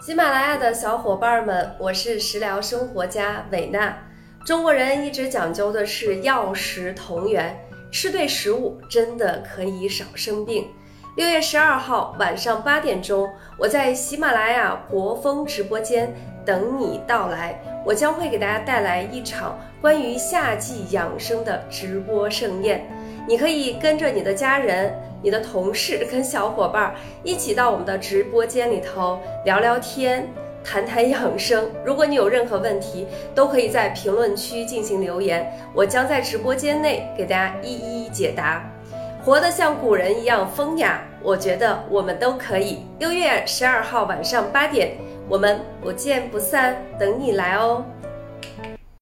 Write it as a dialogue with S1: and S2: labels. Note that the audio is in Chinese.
S1: 喜马拉雅的小伙伴们，我是食疗生活家韦娜。中国人一直讲究的是药食同源，吃对食物真的可以少生病。六月十二号晚上八点钟，我在喜马拉雅国风直播间等你到来。我将会给大家带来一场关于夏季养生的直播盛宴。你可以跟着你的家人、你的同事跟小伙伴一起到我们的直播间里头聊聊天、谈谈养生。如果你有任何问题，都可以在评论区进行留言，我将在直播间内给大家一一解答。活得像古人一样风雅，我觉得我们都可以。六月十二号晚上八点，我们不见不散，等你来哦。